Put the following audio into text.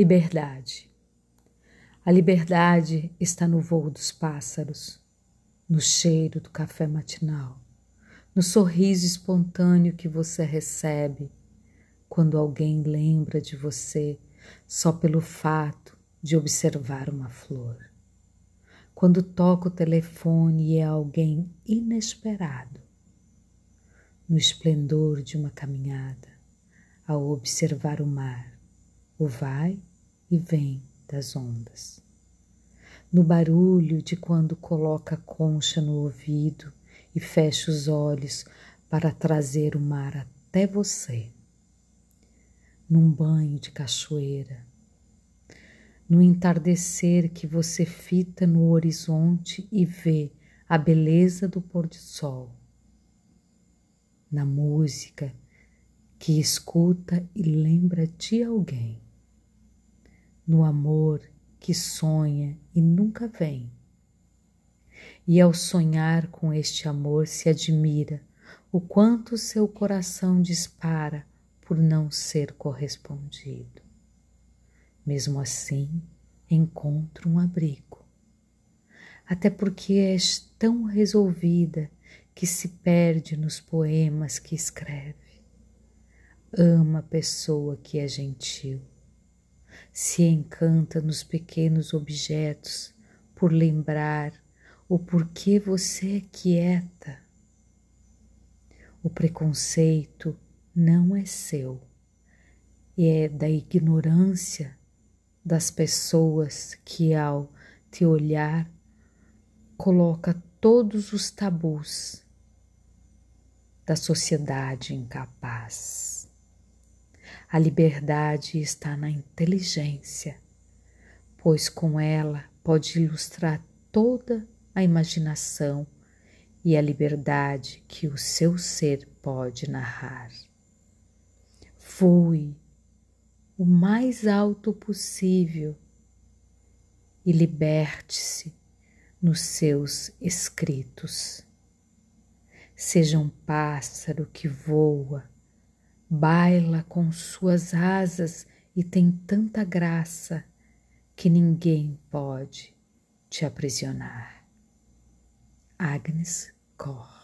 Liberdade. A liberdade está no voo dos pássaros, no cheiro do café matinal, no sorriso espontâneo que você recebe quando alguém lembra de você só pelo fato de observar uma flor. Quando toca o telefone e é alguém inesperado, no esplendor de uma caminhada, ao observar o mar, o vai e vem das ondas. No barulho de quando coloca a concha no ouvido e fecha os olhos para trazer o mar até você. Num banho de cachoeira, no entardecer que você fita no horizonte e vê a beleza do pôr do sol, na música que escuta e lembra de alguém no amor que sonha e nunca vem. E ao sonhar com este amor se admira o quanto seu coração dispara por não ser correspondido. Mesmo assim, encontra um abrigo. Até porque és tão resolvida que se perde nos poemas que escreve. Ama a pessoa que é gentil se encanta nos pequenos objetos por lembrar o porquê você é quieta. O preconceito não é seu, e é da ignorância das pessoas que, ao te olhar, coloca todos os tabus da sociedade incapaz. A liberdade está na inteligência, pois com ela pode ilustrar toda a imaginação e a liberdade que o seu ser pode narrar. Voe o mais alto possível e liberte-se nos seus escritos. Seja um pássaro que voa baila com suas asas e tem tanta graça que ninguém pode te aprisionar. Agnes Cor